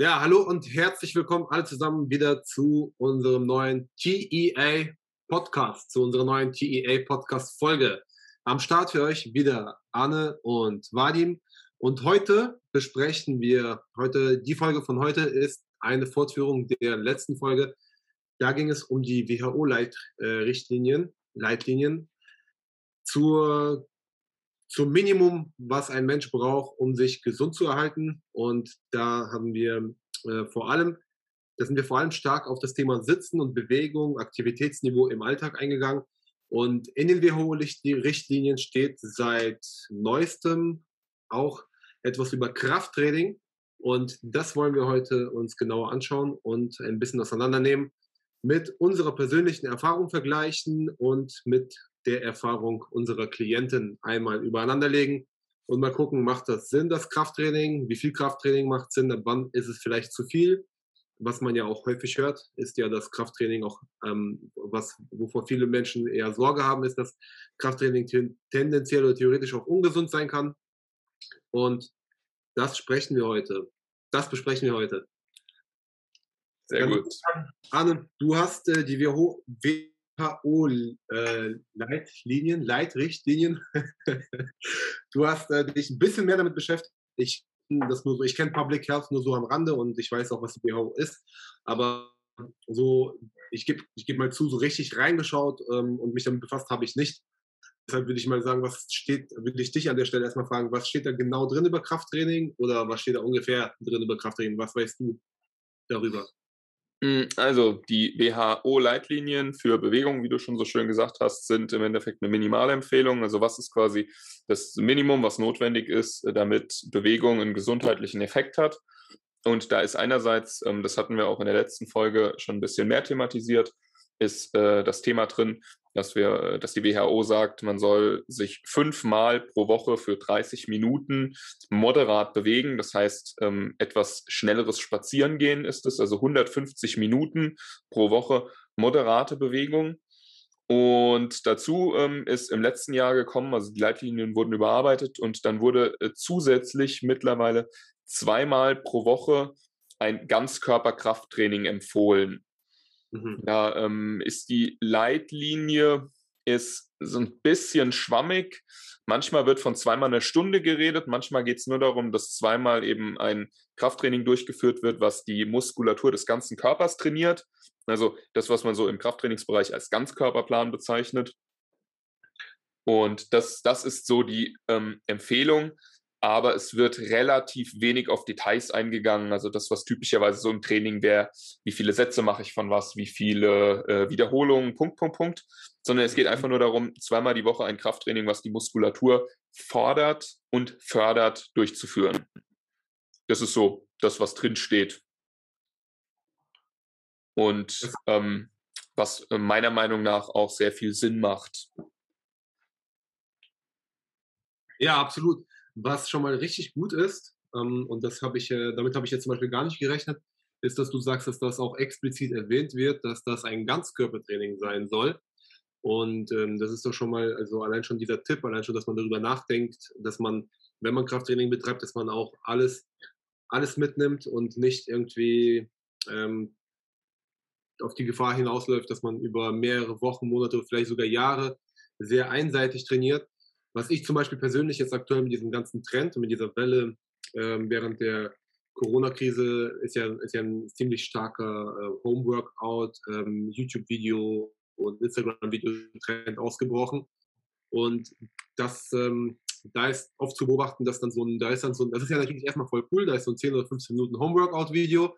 Ja, hallo und herzlich willkommen alle zusammen wieder zu unserem neuen TEA Podcast, zu unserer neuen TEA Podcast Folge. Am Start für euch wieder Anne und Vadim. Und heute besprechen wir, heute, die Folge von heute ist eine Fortführung der letzten Folge. Da ging es um die WHO-Richtlinien, Leitlinien zur zum Minimum, was ein Mensch braucht, um sich gesund zu erhalten. Und da haben wir äh, vor allem, da sind wir vor allem stark auf das Thema Sitzen und Bewegung, Aktivitätsniveau im Alltag eingegangen. Und in den WHO-Richtlinien steht seit neuestem auch etwas über Krafttraining. Und das wollen wir heute uns genauer anschauen und ein bisschen auseinandernehmen, mit unserer persönlichen Erfahrung vergleichen und mit der Erfahrung unserer Klienten einmal übereinanderlegen und mal gucken, macht das Sinn, das Krafttraining? Wie viel Krafttraining macht Sinn? Wann ist es vielleicht zu viel? Was man ja auch häufig hört, ist ja, dass Krafttraining auch, ähm, was, wovor viele Menschen eher Sorge haben, ist, dass Krafttraining tendenziell oder theoretisch auch ungesund sein kann. Und das sprechen wir heute. Das besprechen wir heute. Sehr gut. Anne, du hast äh, die WHO, WHO-Leitlinien, äh, Leitrichtlinien. du hast äh, dich ein bisschen mehr damit beschäftigt. Ich, so, ich kenne Public Health nur so am Rande und ich weiß auch, was die WHO ist. Aber so, ich gebe ich geb mal zu, so richtig reingeschaut ähm, und mich damit befasst habe ich nicht. Deshalb würde ich mal sagen, was steht, würde ich dich an der Stelle erstmal fragen, was steht da genau drin über Krafttraining oder was steht da ungefähr drin über Krafttraining? Was weißt du darüber? Hm, also die WHO-Leitlinien für Bewegung, wie du schon so schön gesagt hast, sind im Endeffekt eine Minimalempfehlung. Also was ist quasi das Minimum, was notwendig ist, damit Bewegung einen gesundheitlichen Effekt hat. Und da ist einerseits, ähm, das hatten wir auch in der letzten Folge schon ein bisschen mehr thematisiert, ist äh, das Thema drin, dass wir, dass die WHO sagt, man soll sich fünfmal pro Woche für 30 Minuten moderat bewegen. Das heißt, ähm, etwas schnelleres Spazierengehen ist es, also 150 Minuten pro Woche moderate Bewegung. Und dazu ähm, ist im letzten Jahr gekommen, also die Leitlinien wurden überarbeitet und dann wurde äh, zusätzlich mittlerweile zweimal pro Woche ein Ganzkörperkrafttraining empfohlen. Mhm. Da ähm, ist die Leitlinie ist so ein bisschen schwammig. Manchmal wird von zweimal eine Stunde geredet, manchmal geht es nur darum, dass zweimal eben ein Krafttraining durchgeführt wird, was die Muskulatur des ganzen Körpers trainiert. Also das, was man so im Krafttrainingsbereich als Ganzkörperplan bezeichnet. Und das, das ist so die ähm, Empfehlung aber es wird relativ wenig auf Details eingegangen. Also das, was typischerweise so im Training wäre, wie viele Sätze mache ich von was, wie viele äh, Wiederholungen, Punkt, Punkt, Punkt. Sondern es geht einfach nur darum, zweimal die Woche ein Krafttraining, was die Muskulatur fordert und fördert, durchzuführen. Das ist so das, was drin steht. Und ähm, was meiner Meinung nach auch sehr viel Sinn macht. Ja, absolut. Was schon mal richtig gut ist, ähm, und das habe ich, äh, damit habe ich jetzt zum Beispiel gar nicht gerechnet, ist, dass du sagst, dass das auch explizit erwähnt wird, dass das ein Ganzkörpertraining sein soll. Und ähm, das ist doch schon mal, also allein schon dieser Tipp, allein schon, dass man darüber nachdenkt, dass man, wenn man Krafttraining betreibt, dass man auch alles, alles mitnimmt und nicht irgendwie ähm, auf die Gefahr hinausläuft, dass man über mehrere Wochen, Monate, vielleicht sogar Jahre sehr einseitig trainiert. Was ich zum Beispiel persönlich jetzt aktuell mit diesem ganzen Trend und mit dieser Welle ähm, während der Corona-Krise ist ja, ist ja ein ziemlich starker äh, Homeworkout, ähm, YouTube-Video und Instagram-Video-Trend ausgebrochen. Und das, ähm, da ist oft zu beobachten, dass dann so ein, da ist dann so ein, das ist ja natürlich erstmal voll cool, da ist so ein 10 oder 15 Minuten Homeworkout-Video,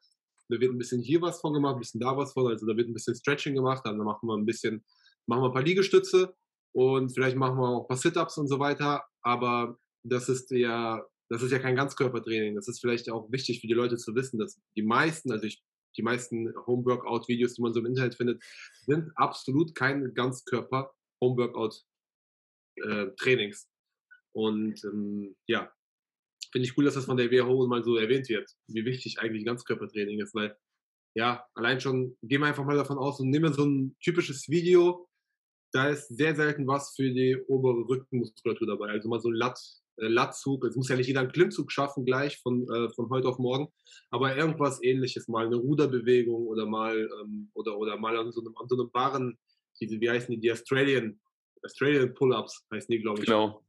da wird ein bisschen hier was von gemacht, ein bisschen da was von, also da wird ein bisschen Stretching gemacht, dann machen wir ein bisschen, machen wir ein paar Liegestütze und vielleicht machen wir auch ein paar Sit-Ups und so weiter, aber das ist ja, das ist ja kein Ganzkörpertraining. Das ist vielleicht auch wichtig für die Leute zu wissen, dass die meisten, also ich, die meisten Homeworkout-Videos, die man so im Internet findet, sind absolut keine Ganzkörper-Homeworkout-Trainings. Äh, und ähm, ja, finde ich cool, dass das von der WHO mal so erwähnt wird, wie wichtig eigentlich Ganzkörpertraining ist, weil ja, allein schon, gehen wir einfach mal davon aus und nehmen so ein typisches Video, da ist sehr selten was für die obere Rückenmuskulatur dabei. Also mal so Lat, äh, Latzug. Es muss ja nicht jeder einen Klimmzug schaffen gleich von, äh, von heute auf morgen, aber irgendwas ähnliches, mal eine Ruderbewegung oder mal ähm, oder, oder mal an so einem, an so einem Barren, diese, wie heißen die, die Australian, Australian Pull-Ups heißen die, glaube ich. Genau.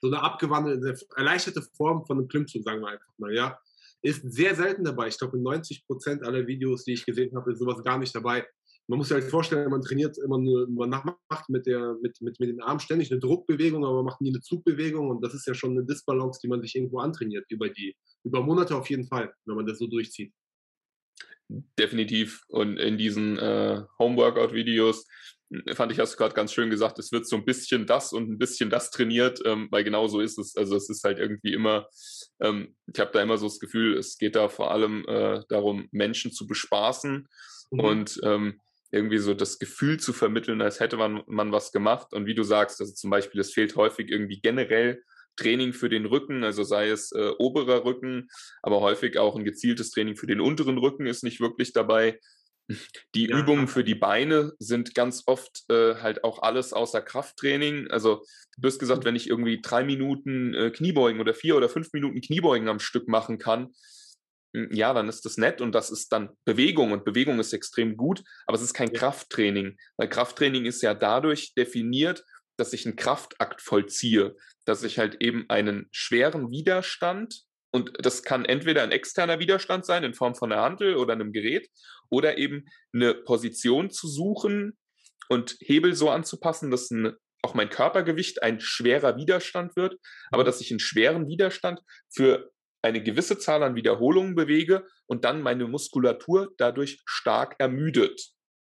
So eine abgewandelte, erleichterte Form von einem Klimmzug, sagen wir einfach mal, ja. Ist sehr selten dabei. Ich glaube, in 90 Prozent aller Videos, die ich gesehen habe, ist sowas gar nicht dabei man muss sich halt vorstellen, man trainiert immer nur, man macht mit, der, mit, mit, mit den Armen ständig eine Druckbewegung, aber man macht nie eine Zugbewegung und das ist ja schon eine Disbalance, die man sich irgendwo antrainiert über die, über Monate auf jeden Fall, wenn man das so durchzieht. Definitiv. Und in diesen äh, Homeworkout-Videos hm, fand ich, hast du gerade ganz schön gesagt, es wird so ein bisschen das und ein bisschen das trainiert, ähm, weil genau so ist es. Also es ist halt irgendwie immer, ähm, ich habe da immer so das Gefühl, es geht da vor allem äh, darum, Menschen zu bespaßen. Mhm. Und ähm, irgendwie so das Gefühl zu vermitteln, als hätte man, man was gemacht. Und wie du sagst, also zum Beispiel, es fehlt häufig irgendwie generell Training für den Rücken, also sei es äh, oberer Rücken, aber häufig auch ein gezieltes Training für den unteren Rücken ist nicht wirklich dabei. Die ja. Übungen für die Beine sind ganz oft äh, halt auch alles außer Krafttraining. Also du hast gesagt, wenn ich irgendwie drei Minuten äh, Kniebeugen oder vier oder fünf Minuten Kniebeugen am Stück machen kann, ja, dann ist das nett und das ist dann Bewegung und Bewegung ist extrem gut, aber es ist kein. Krafttraining, weil Krafttraining ist ja dadurch definiert, dass ich einen Kraftakt vollziehe, dass ich halt eben einen schweren Widerstand und das kann entweder ein externer Widerstand sein in Form von einer Handel oder einem Gerät oder eben eine Position zu suchen und Hebel so anzupassen, dass ein, auch mein Körpergewicht ein schwerer Widerstand wird, aber mhm. dass ich einen schweren Widerstand für eine gewisse Zahl an Wiederholungen bewege und dann meine Muskulatur dadurch stark ermüdet.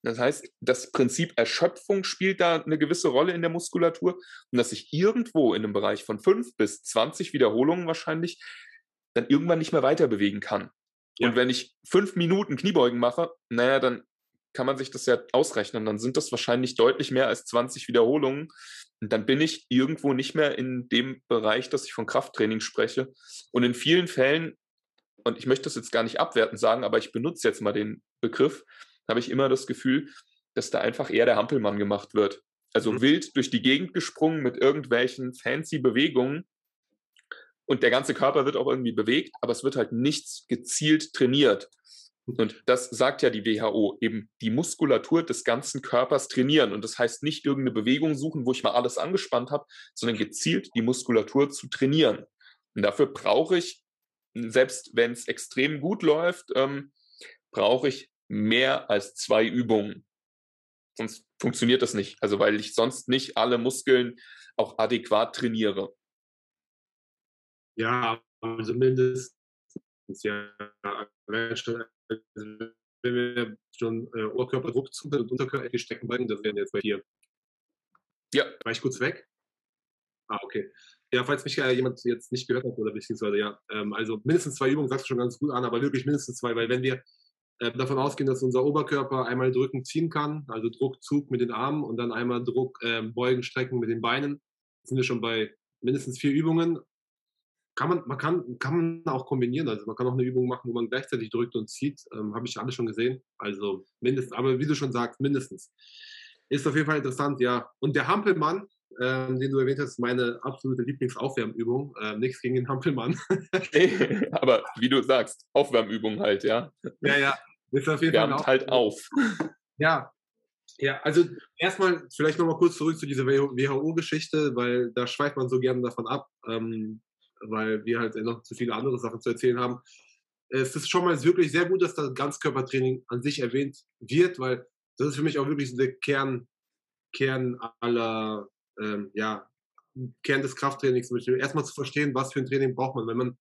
Das heißt, das Prinzip Erschöpfung spielt da eine gewisse Rolle in der Muskulatur und dass ich irgendwo in einem Bereich von fünf bis zwanzig Wiederholungen wahrscheinlich dann irgendwann nicht mehr weiter bewegen kann. Ja. Und wenn ich fünf Minuten Kniebeugen mache, naja, dann kann man sich das ja ausrechnen. Dann sind das wahrscheinlich deutlich mehr als 20 Wiederholungen. Und dann bin ich irgendwo nicht mehr in dem Bereich, dass ich von Krafttraining spreche. Und in vielen Fällen, und ich möchte das jetzt gar nicht abwertend sagen, aber ich benutze jetzt mal den Begriff, habe ich immer das Gefühl, dass da einfach eher der Hampelmann gemacht wird. Also mhm. wild durch die Gegend gesprungen mit irgendwelchen fancy Bewegungen. Und der ganze Körper wird auch irgendwie bewegt, aber es wird halt nichts gezielt trainiert. Und das sagt ja die WHO, eben die Muskulatur des ganzen Körpers trainieren. Und das heißt nicht irgendeine Bewegung suchen, wo ich mal alles angespannt habe, sondern gezielt die Muskulatur zu trainieren. Und dafür brauche ich, selbst wenn es extrem gut läuft, ähm, brauche ich mehr als zwei Übungen. Sonst funktioniert das nicht. Also weil ich sonst nicht alle Muskeln auch adäquat trainiere. Ja, also mindestens ja schon also, wenn wir schon äh, Oberkörperdruck zu und Unterkörper stecken bringen, das wären jetzt bei hier. Ja. War ich kurz weg? Ah, okay. Ja, falls mich äh, jemand jetzt nicht gehört hat oder beziehungsweise ja, ähm, also mindestens zwei Übungen sagst du schon ganz gut an, aber wirklich mindestens zwei, weil wenn wir äh, davon ausgehen, dass unser Oberkörper einmal drücken, ziehen kann, also Druckzug mit den Armen und dann einmal Druck, ähm, beugen, strecken mit den Beinen, sind wir schon bei mindestens vier Übungen kann man, man kann, kann man auch kombinieren. Also man kann auch eine Übung machen, wo man gleichzeitig drückt und zieht. Ähm, Habe ich alles schon gesehen. Also mindestens, aber wie du schon sagst, mindestens. Ist auf jeden Fall interessant, ja. Und der Hampelmann, ähm, den du erwähnt hast, ist meine absolute Lieblingsaufwärmübung. Ähm, nichts gegen den Hampelmann. aber wie du sagst, Aufwärmübung halt, ja. Ja, ja. Ist auf jeden Wärmt Fall halt auf. Ja, ja, also erstmal vielleicht nochmal kurz zurück zu dieser WHO-Geschichte, weil da schweift man so gerne davon ab. Ähm, weil wir halt noch zu viele andere Sachen zu erzählen haben. Es ist schon mal wirklich sehr gut, dass das Ganzkörpertraining an sich erwähnt wird, weil das ist für mich auch wirklich der Kern, Kern aller, ähm, ja, Kern des Krafttrainings. Erstmal zu verstehen, was für ein Training braucht man. Wenn man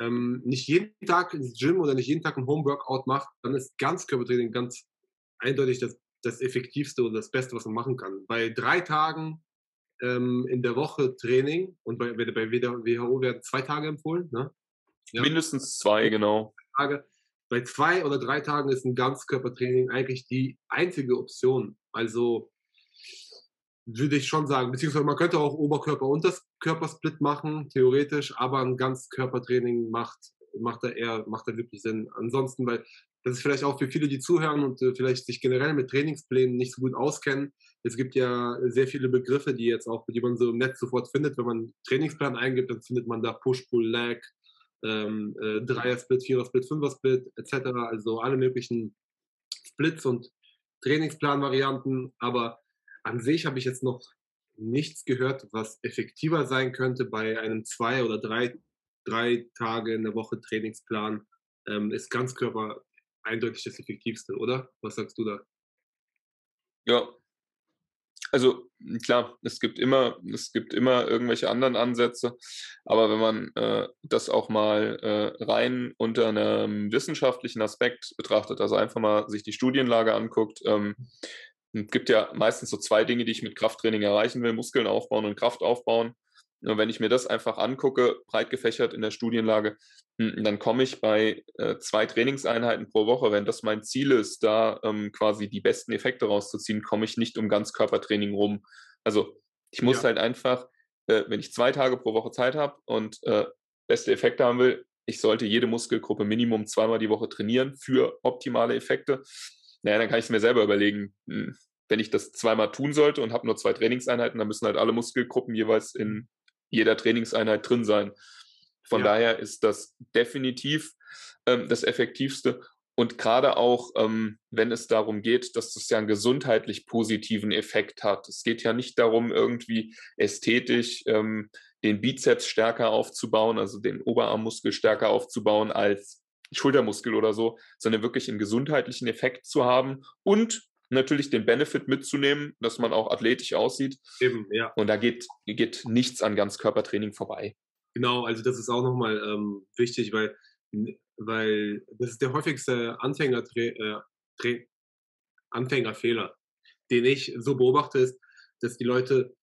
ähm, nicht jeden Tag ins Gym oder nicht jeden Tag ein Homeworkout macht, dann ist Ganzkörpertraining ganz eindeutig das, das effektivste und das Beste, was man machen kann. Bei drei Tagen ähm, in der Woche Training und bei, bei WHO werden zwei Tage empfohlen. Ne? Ja. Mindestens zwei, genau. Tage. Bei zwei oder drei Tagen ist ein Ganzkörpertraining eigentlich die einzige Option. Also würde ich schon sagen, beziehungsweise man könnte auch Oberkörper- und das Körpersplit machen, theoretisch, aber ein Ganzkörpertraining macht macht da eher, macht da wirklich Sinn. Ansonsten, weil das ist vielleicht auch für viele, die zuhören und äh, vielleicht sich generell mit Trainingsplänen nicht so gut auskennen. Es gibt ja sehr viele Begriffe, die jetzt auch, die man so im Netz sofort findet. Wenn man Trainingsplan eingibt, dann findet man da Push, Pull, Leg, ähm, äh, Dreier-Split, Vierer-Split, Fünfer-Split etc. Also alle möglichen Splits und Trainingsplan-Varianten. Aber an sich habe ich jetzt noch nichts gehört, was effektiver sein könnte bei einem zwei oder drei, drei Tage in der Woche Trainingsplan. Ähm, ist Ganzkörper eindeutig das Effektivste, oder? Was sagst du da? Ja, also klar, es gibt immer, es gibt immer irgendwelche anderen Ansätze, aber wenn man äh, das auch mal äh, rein unter einem wissenschaftlichen Aspekt betrachtet, also einfach mal sich die Studienlage anguckt, ähm, es gibt ja meistens so zwei Dinge, die ich mit Krafttraining erreichen will, Muskeln aufbauen und Kraft aufbauen. Und wenn ich mir das einfach angucke, breit gefächert in der Studienlage, hm, dann komme ich bei äh, zwei Trainingseinheiten pro Woche. Wenn das mein Ziel ist, da ähm, quasi die besten Effekte rauszuziehen, komme ich nicht um Ganzkörpertraining rum. Also ich muss ja. halt einfach, äh, wenn ich zwei Tage pro Woche Zeit habe und äh, beste Effekte haben will, ich sollte jede Muskelgruppe Minimum zweimal die Woche trainieren für optimale Effekte. Naja, dann kann ich es mir selber überlegen, hm, wenn ich das zweimal tun sollte und habe nur zwei Trainingseinheiten, dann müssen halt alle Muskelgruppen jeweils in jeder Trainingseinheit drin sein. Von ja. daher ist das definitiv ähm, das Effektivste. Und gerade auch, ähm, wenn es darum geht, dass das ja einen gesundheitlich positiven Effekt hat. Es geht ja nicht darum, irgendwie ästhetisch ähm, den Bizeps stärker aufzubauen, also den Oberarmmuskel stärker aufzubauen als Schultermuskel oder so, sondern wirklich einen gesundheitlichen Effekt zu haben und natürlich den Benefit mitzunehmen, dass man auch athletisch aussieht. Eben, ja. Und da geht, geht nichts an Ganzkörpertraining vorbei. Genau, also das ist auch nochmal ähm, wichtig, weil, weil das ist der häufigste Anfänger, äh, Anfängerfehler, den ich so beobachte, ist, dass die Leute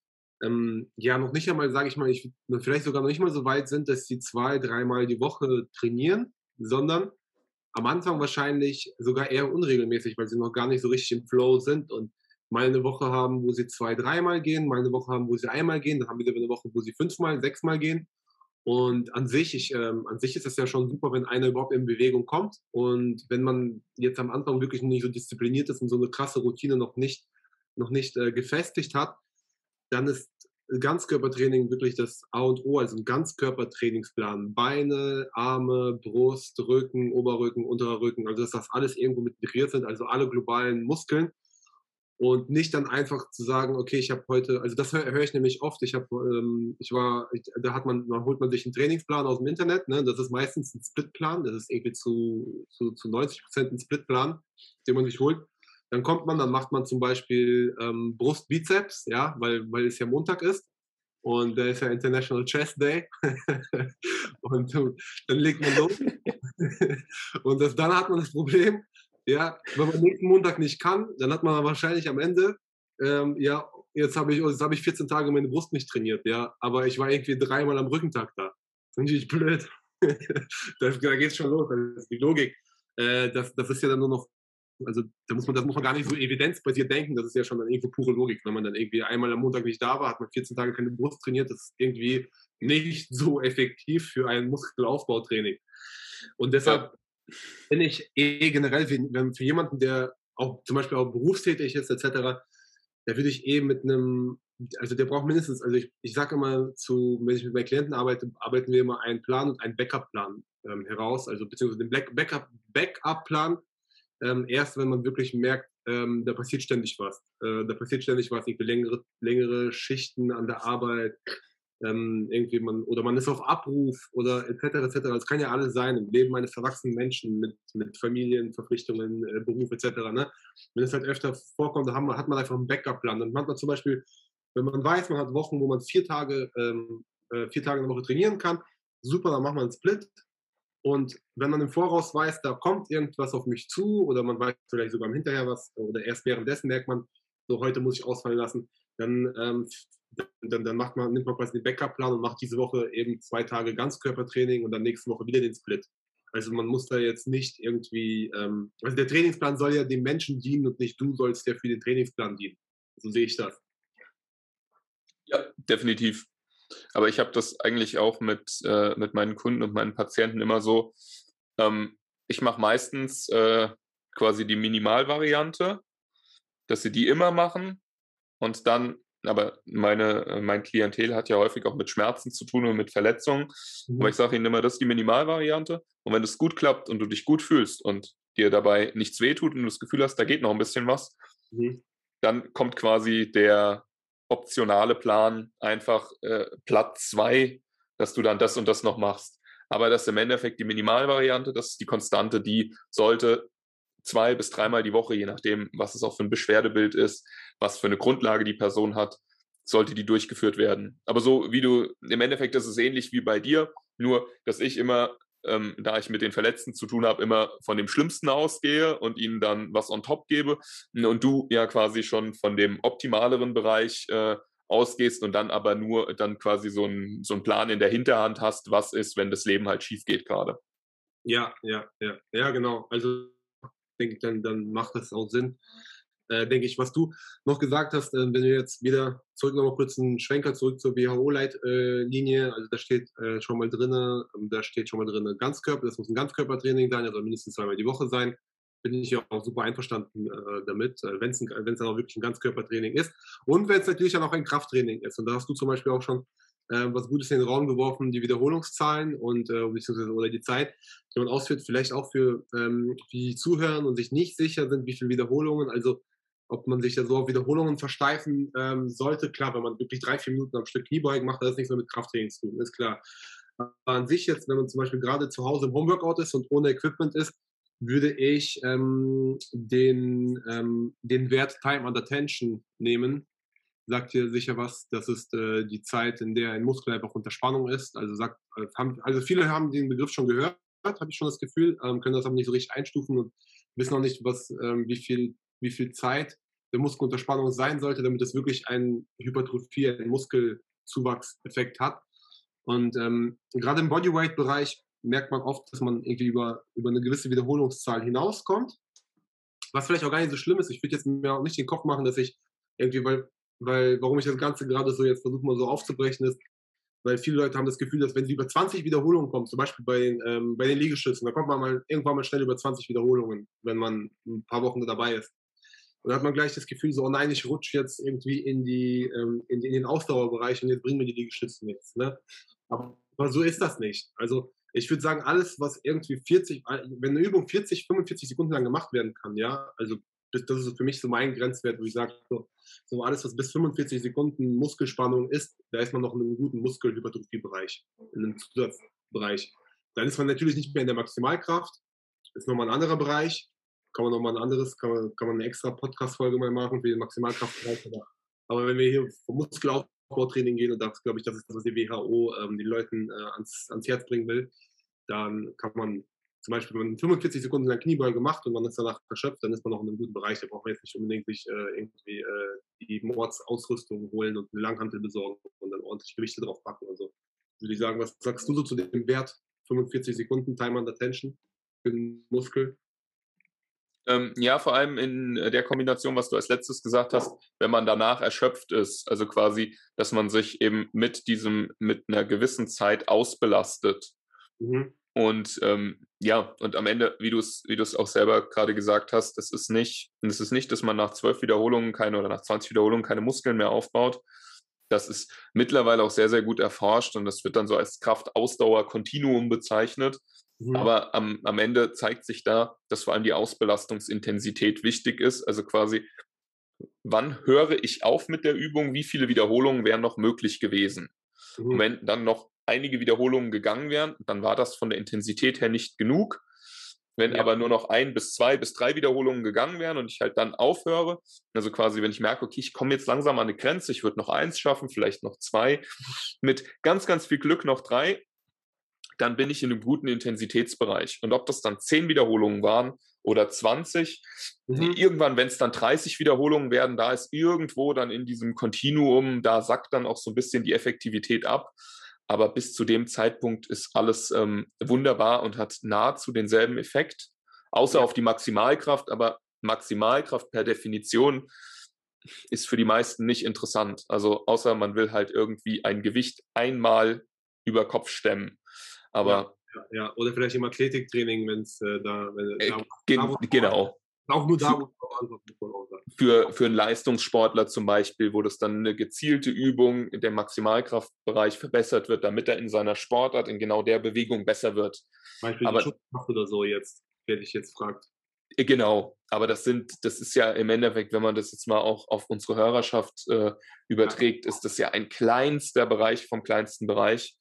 ähm, ja noch nicht einmal, sage ich mal, ich, vielleicht sogar noch nicht mal so weit sind, dass sie zwei, dreimal die Woche trainieren, sondern am Anfang wahrscheinlich sogar eher unregelmäßig, weil sie noch gar nicht so richtig im Flow sind und mal eine Woche haben, wo sie zwei, dreimal gehen, mal eine Woche haben, wo sie einmal gehen, dann haben wir wieder eine Woche, wo sie fünfmal, sechsmal gehen. Und an sich, ich, ähm, an sich ist es ja schon super, wenn einer überhaupt in Bewegung kommt. Und wenn man jetzt am Anfang wirklich nicht so diszipliniert ist und so eine krasse Routine noch nicht, noch nicht äh, gefestigt hat, dann ist Ganzkörpertraining wirklich das A und O, also ein Ganzkörpertrainingsplan. Beine, Arme, Brust, Rücken, Oberrücken, unterer Rücken, also dass das alles irgendwo mit integriert sind, also alle globalen Muskeln. Und nicht dann einfach zu sagen, okay, ich habe heute, also das höre hör ich nämlich oft, ich habe, ähm, ich war, ich, da hat man, man holt man sich einen Trainingsplan aus dem Internet, ne? das ist meistens ein Splitplan, das ist irgendwie zu, zu, zu 90 Prozent ein Splitplan, den man sich holt. Dann kommt man, dann macht man zum Beispiel ähm, Brust-Bizeps, ja, weil, weil es ja Montag ist. Und da ist ja International Chess Day. und dann legt man los. und das, dann hat man das Problem, ja, wenn man nächsten Montag nicht kann, dann hat man wahrscheinlich am Ende, ähm, ja, jetzt habe ich, hab ich 14 Tage meine Brust nicht trainiert, ja, aber ich war irgendwie dreimal am Rückentag da. Ist natürlich blöd. das, da geht es schon los, das ist die Logik. Äh, das, das ist ja dann nur noch also da muss man, das muss man gar nicht so evidenzbasiert denken, das ist ja schon dann irgendwo pure Logik. Wenn man dann irgendwie einmal am Montag nicht da war, hat man 14 Tage keine Brust trainiert, das ist irgendwie nicht so effektiv für ein Muskelaufbautraining. Und deshalb. Bin ich eh generell für, für jemanden, der auch zum Beispiel auch berufstätig ist, etc., da würde ich eh mit einem, also der braucht mindestens, also ich, ich sage immer zu, wenn ich mit meinen Klienten arbeite, arbeiten wir immer einen Plan und einen Backup-Plan ähm, heraus, also beziehungsweise den Backup-Plan ähm, erst, wenn man wirklich merkt, ähm, da passiert ständig was. Äh, da passiert ständig was, irgendwie längere, längere Schichten an der Arbeit, ähm, irgendwie man, oder man ist auf Abruf oder etc. etc. Das kann ja alles sein im Leben eines erwachsenen Menschen mit, mit Familien, äh, Beruf etc. Ne? Wenn es halt öfter vorkommt, dann hat man einfach einen Backup-Plan. Dann hat man zum Beispiel, wenn man weiß, man hat Wochen, wo man vier Tage, ähm, äh, vier Tage in der Woche trainieren kann, super, dann macht man einen Split, und wenn man im Voraus weiß, da kommt irgendwas auf mich zu oder man weiß vielleicht sogar im Hinterher was oder erst währenddessen merkt man, so heute muss ich ausfallen lassen, dann, ähm, dann, dann macht man, nimmt man quasi den Backup-Plan und macht diese Woche eben zwei Tage Ganzkörpertraining und dann nächste Woche wieder den Split. Also man muss da jetzt nicht irgendwie, ähm, also der Trainingsplan soll ja dem Menschen dienen und nicht du sollst ja für den Trainingsplan dienen. So sehe ich das. Ja, definitiv. Aber ich habe das eigentlich auch mit, äh, mit meinen Kunden und meinen Patienten immer so. Ähm, ich mache meistens äh, quasi die Minimalvariante, dass sie die immer machen und dann, aber meine, äh, mein Klientel hat ja häufig auch mit Schmerzen zu tun und mit Verletzungen. Mhm. Aber ich sage ihnen immer, das ist die Minimalvariante. Und wenn es gut klappt und du dich gut fühlst und dir dabei nichts wehtut und du das Gefühl hast, da geht noch ein bisschen was, mhm. dann kommt quasi der optionale Plan einfach äh, Platz zwei, dass du dann das und das noch machst. Aber das ist im Endeffekt die Minimalvariante, das ist die Konstante, die sollte zwei bis dreimal die Woche, je nachdem, was es auch für ein Beschwerdebild ist, was für eine Grundlage die Person hat, sollte die durchgeführt werden. Aber so wie du, im Endeffekt ist es ähnlich wie bei dir, nur dass ich immer, ähm, da ich mit den Verletzten zu tun habe, immer von dem Schlimmsten ausgehe und ihnen dann was on top gebe und du ja quasi schon von dem optimaleren Bereich äh, ausgehst und dann aber nur dann quasi so einen so Plan in der Hinterhand hast, was ist, wenn das Leben halt schief geht gerade. Ja, ja, ja, ja, genau. Also denke ich, dann, dann macht das auch Sinn. Äh, denke ich, was du noch gesagt hast, äh, wenn wir jetzt wieder zurück nochmal kurz einen Schwenker zurück zur WHO-Leitlinie, äh, also da steht äh, schon mal drin, ähm, da steht schon mal drin Ganzkörper, das muss ein Ganzkörpertraining sein, also mindestens zweimal die Woche sein. Bin ich ja auch super einverstanden äh, damit, äh, wenn es dann auch wirklich ein Ganzkörpertraining ist. Und wenn es natürlich dann auch ein Krafttraining ist. Und da hast du zum Beispiel auch schon äh, was Gutes in den Raum geworfen, die Wiederholungszahlen und äh, beziehungsweise oder die Zeit, die man ausführt, vielleicht auch für ähm, die zuhören und sich nicht sicher sind, wie viele Wiederholungen, also ob man sich da so auf Wiederholungen versteifen ähm, sollte. Klar, wenn man wirklich drei, vier Minuten am Stück Kniebeugen macht, das nichts mehr mit Krafttraining zu tun, ist klar. Aber an sich jetzt, wenn man zum Beispiel gerade zu Hause im Homeworkout ist und ohne Equipment ist, würde ich ähm, den, ähm, den Wert Time under Tension nehmen sagt dir sicher was. Das ist äh, die Zeit, in der ein Muskel einfach unter Spannung ist. Also, sagt, äh, haben, also viele haben den Begriff schon gehört, habe ich schon das Gefühl, ähm, können das aber nicht so richtig einstufen und wissen noch nicht, was, ähm, wie, viel, wie viel Zeit der Muskel unter Spannung sein sollte, damit es wirklich ein Hypertrophie, ein Muskelzuwachseffekt hat. Und ähm, gerade im Bodyweight-Bereich merkt man oft, dass man irgendwie über, über eine gewisse Wiederholungszahl hinauskommt. Was vielleicht auch gar nicht so schlimm ist. Ich würde jetzt mir auch nicht den Kopf machen, dass ich irgendwie, weil weil warum ich das Ganze gerade so jetzt versuche mal so aufzubrechen ist, weil viele Leute haben das Gefühl, dass wenn sie über 20 Wiederholungen kommen, zum Beispiel bei den, ähm, bei den Liegestützen, da kommt man mal irgendwann mal schnell über 20 Wiederholungen, wenn man ein paar Wochen dabei ist. Und dann hat man gleich das Gefühl, so, oh nein, ich rutsche jetzt irgendwie in, die, ähm, in, in, den Ausdauerbereich und jetzt bringen mir die Liegestützen nichts. Ne? Aber, aber so ist das nicht. Also ich würde sagen, alles, was irgendwie 40, wenn eine Übung 40, 45 Sekunden lang gemacht werden kann, ja, also das, das ist für mich so mein Grenzwert, wo ich sage, so, so, alles, was bis 45 Sekunden Muskelspannung ist, da ist man noch in einem guten Muskelhypertrophie-Bereich, in einem Zusatzbereich. Dann ist man natürlich nicht mehr in der Maximalkraft, ist nochmal ein anderer Bereich, kann man nochmal ein anderes, kann man, kann man eine extra Podcast-Folge mal machen für den Maximalkraftbereich. Aber wenn wir hier vom Muskelaufbautraining gehen, und das glaube ich, das ist das, was die WHO ähm, den Leuten äh, ans, ans Herz bringen will, dann kann man zum Beispiel, wenn man 45 Sekunden lang Kniebeuge macht und man ist danach erschöpft, dann ist man noch in einem guten Bereich. Da braucht man jetzt nicht unbedingt sich äh, irgendwie äh, die Mordsausrüstung holen und eine Langhantel besorgen und dann ordentlich Gewichte drauf packen. Also würde ich sagen, was sagst du so zu dem Wert 45 Sekunden Time under Tension für den Muskel? Ähm, ja, vor allem in der Kombination, was du als letztes gesagt hast, wenn man danach erschöpft ist, also quasi, dass man sich eben mit diesem, mit einer gewissen Zeit ausbelastet. Mhm. Und ähm, ja, und am Ende, wie du es, wie du es auch selber gerade gesagt hast, es ist nicht, es ist nicht, dass man nach zwölf Wiederholungen keine oder nach 20 Wiederholungen keine Muskeln mehr aufbaut. Das ist mittlerweile auch sehr, sehr gut erforscht und das wird dann so als Kraftausdauer-Kontinuum bezeichnet. Mhm. Aber am, am Ende zeigt sich da, dass vor allem die Ausbelastungsintensität wichtig ist. Also quasi, wann höre ich auf mit der Übung? Wie viele Wiederholungen wären noch möglich gewesen? Mhm. Und wenn dann noch einige Wiederholungen gegangen wären, dann war das von der Intensität her nicht genug. Wenn ja. aber nur noch ein bis zwei bis drei Wiederholungen gegangen wären und ich halt dann aufhöre, also quasi, wenn ich merke, okay, ich komme jetzt langsam an eine Grenze, ich würde noch eins schaffen, vielleicht noch zwei, mit ganz, ganz viel Glück noch drei, dann bin ich in einem guten Intensitätsbereich. Und ob das dann zehn Wiederholungen waren oder 20, mhm. irgendwann, wenn es dann 30 Wiederholungen werden, da ist irgendwo dann in diesem Kontinuum, da sackt dann auch so ein bisschen die Effektivität ab. Aber bis zu dem Zeitpunkt ist alles ähm, wunderbar und hat nahezu denselben Effekt, außer ja. auf die Maximalkraft. Aber Maximalkraft per Definition ist für die meisten nicht interessant. Also außer man will halt irgendwie ein Gewicht einmal über Kopf stemmen. Aber ja, ja. oder vielleicht im Athletiktraining, wenn es äh, da, wenn, äh, da, da, genau. Auch nur da, wo für, für einen Leistungssportler zum Beispiel, wo das dann eine gezielte Übung in dem Maximalkraftbereich verbessert wird, damit er in seiner Sportart in genau der Bewegung besser wird. Beispiel Aber, oder so jetzt, wer dich jetzt fragt. Äh, genau, aber das sind, das ist ja im Endeffekt, wenn man das jetzt mal auch auf unsere Hörerschaft äh, überträgt, ist das ja ein kleinster Bereich vom kleinsten Bereich.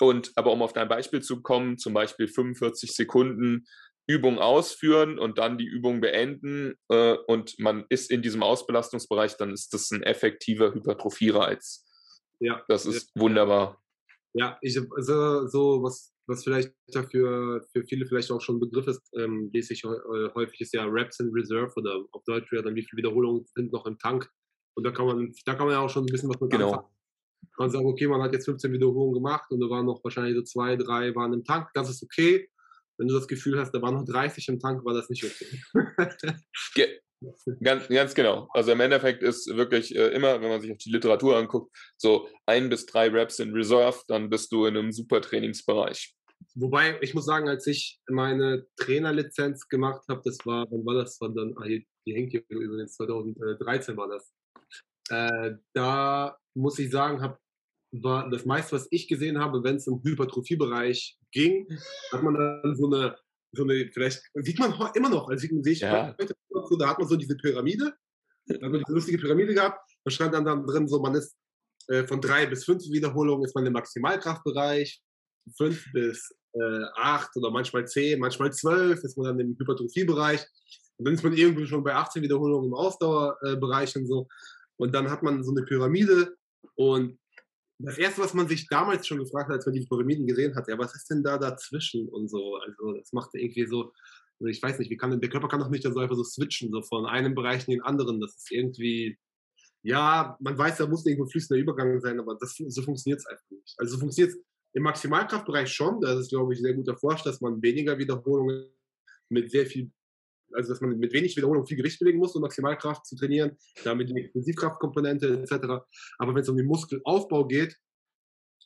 Und aber um auf dein Beispiel zu kommen, zum Beispiel 45 Sekunden Übung ausführen und dann die Übung beenden äh, und man ist in diesem Ausbelastungsbereich, dann ist das ein effektiver Hypertrophie-Reiz. Ja. Das ist ja. wunderbar. Ja, ich also so was, was vielleicht dafür für viele vielleicht auch schon ein Begriff ist, ähm, lese ich äh, häufig ist ja Reps in Reserve oder auf Deutsch wäre dann wie viele Wiederholungen sind noch im Tank. Und da kann man, da kann man ja auch schon ein bisschen was mit genau. anfangen. Man sagt, okay, man hat jetzt 15 Wiederholungen gemacht und da waren noch wahrscheinlich so zwei, drei waren im Tank. Das ist okay. Wenn du das Gefühl hast, da waren noch 30 im Tank, war das nicht okay. Ganz, ganz genau. Also im Endeffekt ist wirklich äh, immer, wenn man sich auf die Literatur anguckt, so ein bis drei Reps in Reserve, dann bist du in einem super Trainingsbereich. Wobei, ich muss sagen, als ich meine Trainerlizenz gemacht habe, das war, wann war das? War dann, ah, hier, die hängt hier übrigens, 2013 war das. Äh, da muss ich sagen, habe war das meiste, was ich gesehen habe, wenn es im Hypertrophiebereich ging, hat man dann so eine, so eine vielleicht, sieht man immer noch, also sehe ich ja. heute, so, da hat man so diese Pyramide, da hat man diese lustige Pyramide gehabt, da stand dann, dann drin, so man ist äh, von drei bis fünf Wiederholungen ist man im Maximalkraftbereich, fünf bis äh, acht oder manchmal zehn, manchmal zwölf ist man dann im Hypertrophiebereich und dann ist man irgendwie schon bei 18 Wiederholungen im Ausdauerbereich und so. Und dann hat man so eine Pyramide und das erste, was man sich damals schon gefragt hat, als man die Pyramiden gesehen hat, ja, was ist denn da dazwischen und so? Also das macht irgendwie so, also ich weiß nicht, wie kann denn, der Körper kann doch nicht so einfach so switchen, so von einem Bereich in den anderen. Das ist irgendwie, ja, man weiß, da muss irgendwo ein fließender Übergang sein, aber das, so funktioniert es einfach nicht. Also so funktioniert es im Maximalkraftbereich schon, das ist, glaube ich, sehr gut erforscht, dass man weniger Wiederholungen mit sehr viel also dass man mit wenig Wiederholung viel Gewicht bewegen muss, um Maximalkraft zu trainieren, damit die Explosivkraftkomponente etc. Aber wenn es um den Muskelaufbau geht,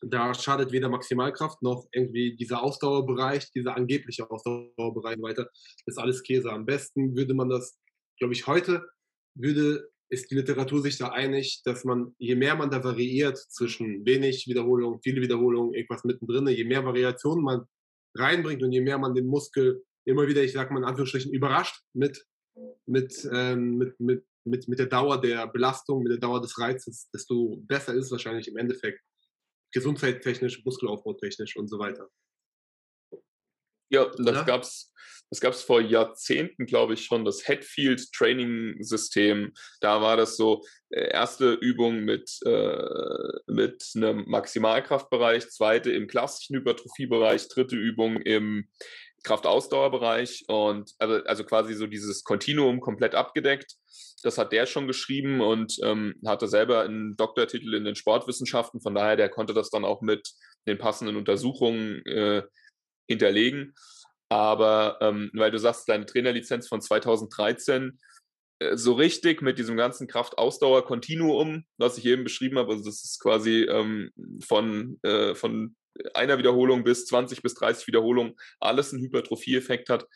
da schadet weder Maximalkraft noch irgendwie dieser Ausdauerbereich, dieser angebliche Ausdauerbereich weiter. Das ist alles Käse. Am besten würde man das, glaube ich, heute würde ist die Literatur sich da einig, dass man, je mehr man da variiert zwischen wenig Wiederholung, viele Wiederholungen, irgendwas mittendrin, je mehr Variationen man reinbringt und je mehr man den Muskel immer wieder, ich sag mal in Anführungsstrichen, überrascht mit, mit, ähm, mit, mit, mit, mit der Dauer der Belastung, mit der Dauer des Reizes, desto besser ist es wahrscheinlich im Endeffekt gesundheitstechnisch, muskelaufbautechnisch und so weiter. Ja, das ja? gab's, das gab's vor Jahrzehnten, glaube ich, schon, das Headfield Training System. Da war das so, äh, erste Übung mit, äh, mit einem Maximalkraftbereich, zweite im klassischen Hypertrophiebereich, dritte Übung im, Kraftausdauerbereich und also, also quasi so dieses Kontinuum komplett abgedeckt. Das hat der schon geschrieben und ähm, hatte selber einen Doktortitel in den Sportwissenschaften. Von daher, der konnte das dann auch mit den passenden Untersuchungen äh, hinterlegen. Aber ähm, weil du sagst, deine Trainerlizenz von 2013, äh, so richtig mit diesem ganzen Kraftausdauer-Kontinuum, was ich eben beschrieben habe, also das ist quasi ähm, von, äh, von einer Wiederholung bis 20 bis 30 Wiederholungen alles einen Hypertrophie-Effekt hat.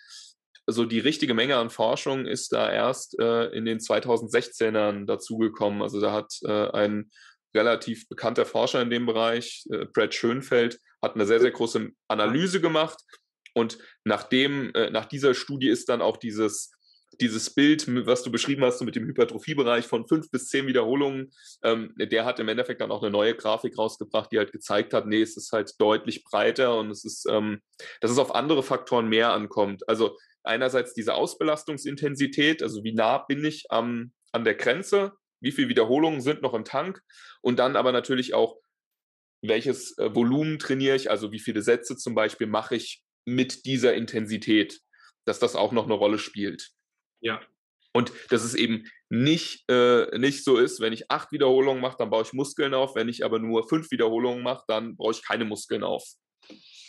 Also die richtige Menge an Forschung ist da erst äh, in den 2016ern dazugekommen. Also da hat äh, ein relativ bekannter Forscher in dem Bereich, äh, Brad Schönfeld, hat eine sehr, sehr große Analyse gemacht. Und nachdem, äh, nach dieser Studie ist dann auch dieses dieses Bild, was du beschrieben hast, mit dem Hypertrophiebereich von fünf bis zehn Wiederholungen, ähm, der hat im Endeffekt dann auch eine neue Grafik rausgebracht, die halt gezeigt hat, nee, es ist halt deutlich breiter und es ist, ähm, dass es auf andere Faktoren mehr ankommt. Also einerseits diese Ausbelastungsintensität, also wie nah bin ich am, an der Grenze, wie viele Wiederholungen sind noch im Tank und dann aber natürlich auch, welches äh, Volumen trainiere ich, also wie viele Sätze zum Beispiel mache ich mit dieser Intensität, dass das auch noch eine Rolle spielt. Ja. Und dass es eben nicht, äh, nicht so ist, wenn ich acht Wiederholungen mache, dann baue ich Muskeln auf. Wenn ich aber nur fünf Wiederholungen mache, dann baue ich keine Muskeln auf.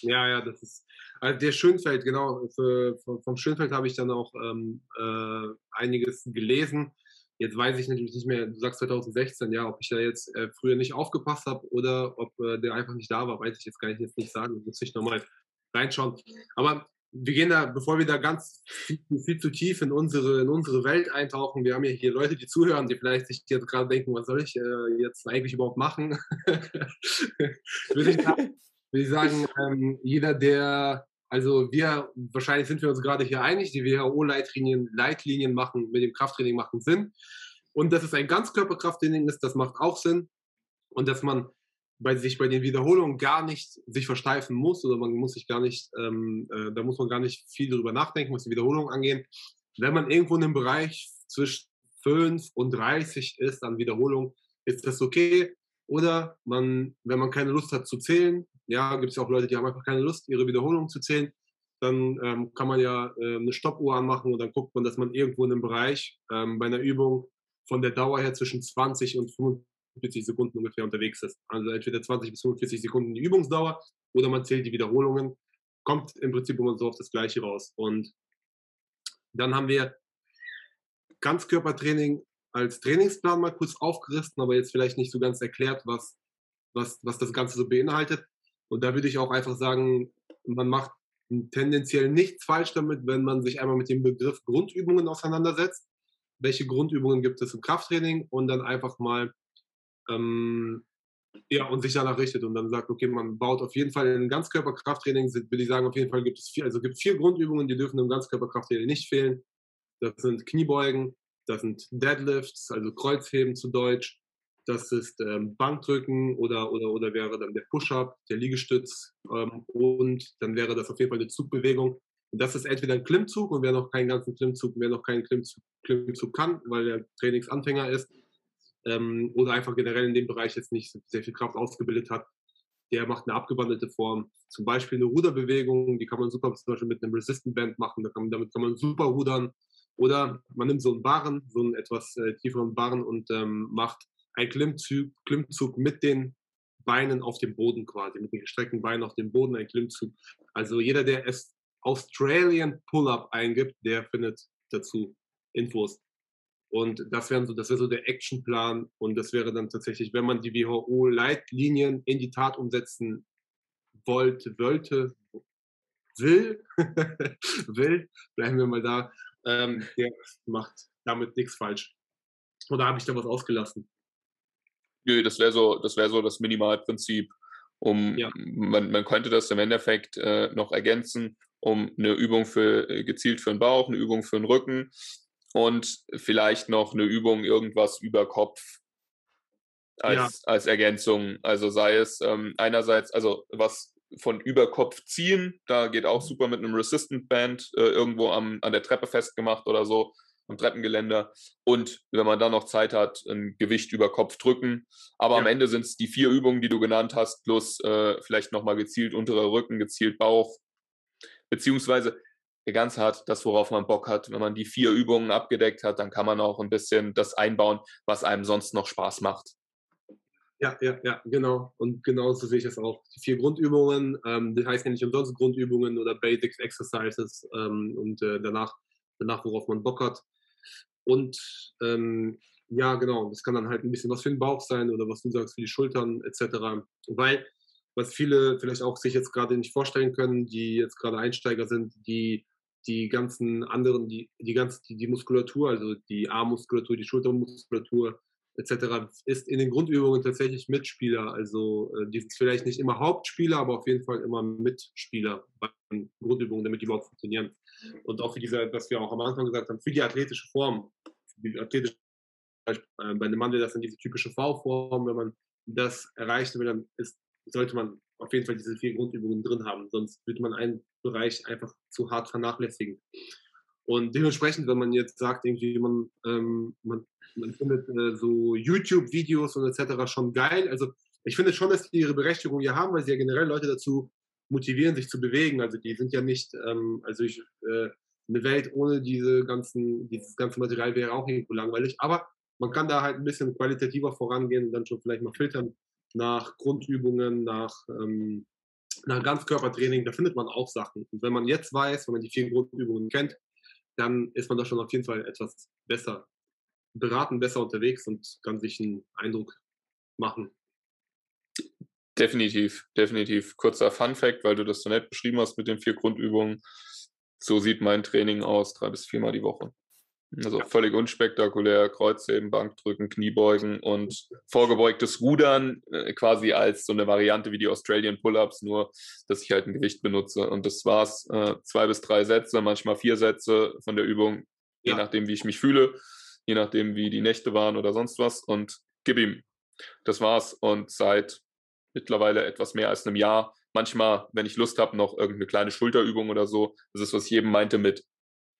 Ja, ja, das ist. Also der Schönfeld, genau. Für, vom Schönfeld habe ich dann auch ähm, äh, einiges gelesen. Jetzt weiß ich natürlich nicht mehr, du sagst 2016, ja, ob ich da jetzt äh, früher nicht aufgepasst habe oder ob äh, der einfach nicht da war, weiß ich jetzt gar nicht, jetzt nicht sagen. Muss ich nochmal reinschauen. Aber wir gehen da, bevor wir da ganz viel, viel, zu tief in unsere, in unsere Welt eintauchen, wir haben ja hier Leute, die zuhören, die vielleicht sich jetzt gerade denken, was soll ich äh, jetzt eigentlich überhaupt machen? würde, ich würde ich sagen, ähm, jeder, der, also wir, wahrscheinlich sind wir uns gerade hier einig, die WHO-Leitlinien Leitlinien machen, mit dem Krafttraining machen Sinn. Und dass es ein Ganzkörperkrafttraining ist, das macht auch Sinn. Und dass man bei sich bei den Wiederholungen gar nicht sich versteifen muss oder man muss sich gar nicht, ähm, äh, da muss man gar nicht viel darüber nachdenken, was die Wiederholungen angeht. Wenn man irgendwo in einem Bereich zwischen 5 und 30 ist an Wiederholung, ist das okay. Oder man, wenn man keine Lust hat zu zählen, ja, gibt es ja auch Leute, die haben einfach keine Lust, ihre Wiederholungen zu zählen, dann ähm, kann man ja äh, eine Stoppuhr anmachen und dann guckt man, dass man irgendwo in einem Bereich ähm, bei einer Übung von der Dauer her zwischen 20 und 25 45 Sekunden ungefähr unterwegs ist. Also entweder 20 bis 45 Sekunden die Übungsdauer oder man zählt die Wiederholungen. Kommt im Prinzip immer so auf das Gleiche raus. Und dann haben wir Ganzkörpertraining als Trainingsplan mal kurz aufgerissen, aber jetzt vielleicht nicht so ganz erklärt, was, was, was das Ganze so beinhaltet. Und da würde ich auch einfach sagen, man macht tendenziell nichts falsch damit, wenn man sich einmal mit dem Begriff Grundübungen auseinandersetzt. Welche Grundübungen gibt es im Krafttraining und dann einfach mal ähm, ja, und sich danach richtet und dann sagt, okay, man baut auf jeden Fall in Ganzkörperkrafttraining, will ich sagen, auf jeden Fall gibt es vier, also gibt vier Grundübungen, die dürfen im Ganzkörperkrafttraining nicht fehlen. Das sind Kniebeugen, das sind Deadlifts, also Kreuzheben zu Deutsch, das ist ähm, Bankdrücken oder, oder, oder wäre dann der Push-Up, der Liegestütz ähm, und dann wäre das auf jeden Fall eine Zugbewegung. Und das ist entweder ein Klimmzug und wer noch keinen ganzen Klimmzug, wer noch keinen Klimmzug, Klimmzug kann, weil er Trainingsanfänger ist, ähm, oder einfach generell in dem Bereich jetzt nicht sehr viel Kraft ausgebildet hat, der macht eine abgewandelte Form. Zum Beispiel eine Ruderbewegung, die kann man super zum Beispiel mit einem Resistant Band machen, damit kann man super rudern. Oder man nimmt so einen Barren, so einen etwas äh, tieferen Barren und ähm, macht einen Klimmzug, Klimmzug mit den Beinen auf dem Boden quasi, mit den gestreckten Beinen auf dem Boden, ein Klimmzug. Also jeder, der es Australian Pull-Up eingibt, der findet dazu Infos. Und das wäre so, das wäre so der Actionplan. Und das wäre dann tatsächlich, wenn man die WHO-Leitlinien in die Tat umsetzen wollte, wollte, will, will, bleiben wir mal da, ähm, der macht damit nichts falsch. Oder habe ich da was ausgelassen? Nö, das wäre so, das wäre so das Minimalprinzip. Um, ja. man, man könnte das im Endeffekt äh, noch ergänzen, um eine Übung für äh, gezielt für den Bauch, eine Übung für den Rücken, und vielleicht noch eine Übung irgendwas über Kopf als, ja. als Ergänzung. Also sei es ähm, einerseits, also was von Überkopf ziehen, da geht auch super mit einem Resistant Band äh, irgendwo am, an der Treppe festgemacht oder so, am Treppengeländer. Und wenn man dann noch Zeit hat, ein Gewicht über Kopf drücken. Aber ja. am Ende sind es die vier Übungen, die du genannt hast, plus äh, vielleicht nochmal gezielt unterer Rücken, gezielt Bauch. Beziehungsweise ganz hart das, worauf man Bock hat. Wenn man die vier Übungen abgedeckt hat, dann kann man auch ein bisschen das einbauen, was einem sonst noch Spaß macht. Ja, ja, ja, genau. Und genauso sehe ich es auch. Die vier Grundübungen, ähm, die heißen ja nicht umsonst Grundübungen oder Basics Exercises ähm, und äh, danach, danach, worauf man Bock hat. Und ähm, ja, genau, das kann dann halt ein bisschen was für den Bauch sein oder was du sagst, für die Schultern etc. Weil, was viele vielleicht auch sich jetzt gerade nicht vorstellen können, die jetzt gerade Einsteiger sind, die die ganzen anderen, die, die, ganz, die, die Muskulatur, also die Armmuskulatur, die Schultermuskulatur etc., ist in den Grundübungen tatsächlich Mitspieler. Also äh, die sind vielleicht nicht immer Hauptspieler, aber auf jeden Fall immer Mitspieler bei den Grundübungen, damit die überhaupt funktionieren. Und auch für diese, was wir auch am Anfang gesagt haben, für die athletische Form, die athletische, äh, bei einem Mann das dann diese typische V-Form, wenn man das erreichen will, dann ist, sollte man auf jeden Fall diese vier Grundübungen drin haben. Sonst würde man einen Bereich einfach zu hart vernachlässigen. Und dementsprechend, wenn man jetzt sagt, irgendwie man, ähm, man, man findet äh, so YouTube-Videos und etc. schon geil. Also ich finde schon, dass die ihre Berechtigung hier haben, weil sie ja generell Leute dazu motivieren, sich zu bewegen. Also die sind ja nicht, ähm, also ich, äh, eine Welt ohne diese ganzen, dieses ganze Material wäre auch irgendwo langweilig. Aber man kann da halt ein bisschen qualitativer vorangehen und dann schon vielleicht mal filtern, nach Grundübungen, nach, ähm, nach Ganzkörpertraining, da findet man auch Sachen. Und wenn man jetzt weiß, wenn man die vier Grundübungen kennt, dann ist man da schon auf jeden Fall etwas besser. beraten, besser unterwegs und kann sich einen Eindruck machen. Definitiv, definitiv. Kurzer Fun Fact, weil du das so nett beschrieben hast mit den vier Grundübungen. So sieht mein Training aus, drei bis viermal die Woche. Also ja. völlig unspektakulär, Kreuzheben, Bankdrücken, Kniebeugen und vorgebeugtes Rudern äh, quasi als so eine Variante wie die Australian Pull-Ups, nur dass ich halt ein Gewicht benutze. Und das war's. Äh, zwei bis drei Sätze, manchmal vier Sätze von der Übung, je ja. nachdem, wie ich mich fühle, je nachdem, wie die Nächte waren oder sonst was. Und gib ihm. Das war's. Und seit mittlerweile etwas mehr als einem Jahr. Manchmal, wenn ich Lust habe, noch irgendeine kleine Schulterübung oder so. Das ist, was ich eben meinte mit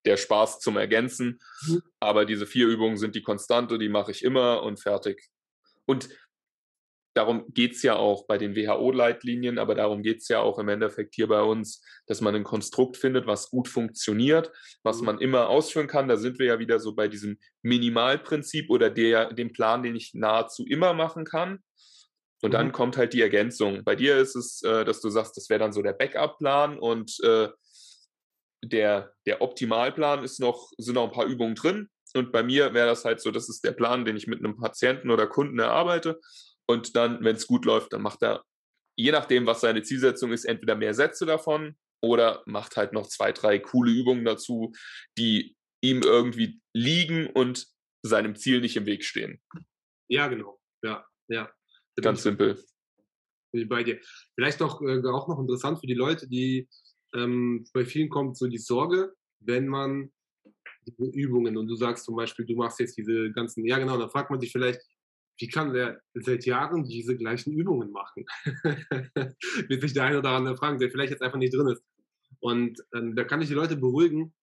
der Spaß zum Ergänzen. Mhm. Aber diese vier Übungen sind die Konstante, die mache ich immer und fertig. Und darum geht es ja auch bei den WHO-Leitlinien, aber darum geht es ja auch im Endeffekt hier bei uns, dass man ein Konstrukt findet, was gut funktioniert, was mhm. man immer ausführen kann. Da sind wir ja wieder so bei diesem Minimalprinzip oder der, dem Plan, den ich nahezu immer machen kann. Und dann mhm. kommt halt die Ergänzung. Bei dir ist es, äh, dass du sagst, das wäre dann so der Backup-Plan und äh, der, der Optimalplan ist noch, sind noch ein paar Übungen drin. Und bei mir wäre das halt so, das ist der Plan, den ich mit einem Patienten oder Kunden erarbeite. Und dann, wenn es gut läuft, dann macht er, je nachdem, was seine Zielsetzung ist, entweder mehr Sätze davon oder macht halt noch zwei, drei coole Übungen dazu, die ihm irgendwie liegen und seinem Ziel nicht im Weg stehen. Ja, genau. Ja, ja. Ganz simpel. Bin ich bei dir. Vielleicht auch, äh, auch noch interessant für die Leute, die ähm, bei vielen kommt so die Sorge, wenn man diese Übungen und du sagst zum Beispiel, du machst jetzt diese ganzen, ja genau, dann fragt man sich vielleicht, wie kann der seit Jahren diese gleichen Übungen machen? Wird sich der eine oder andere fragen, der vielleicht jetzt einfach nicht drin ist. Und ähm, da kann ich die Leute beruhigen.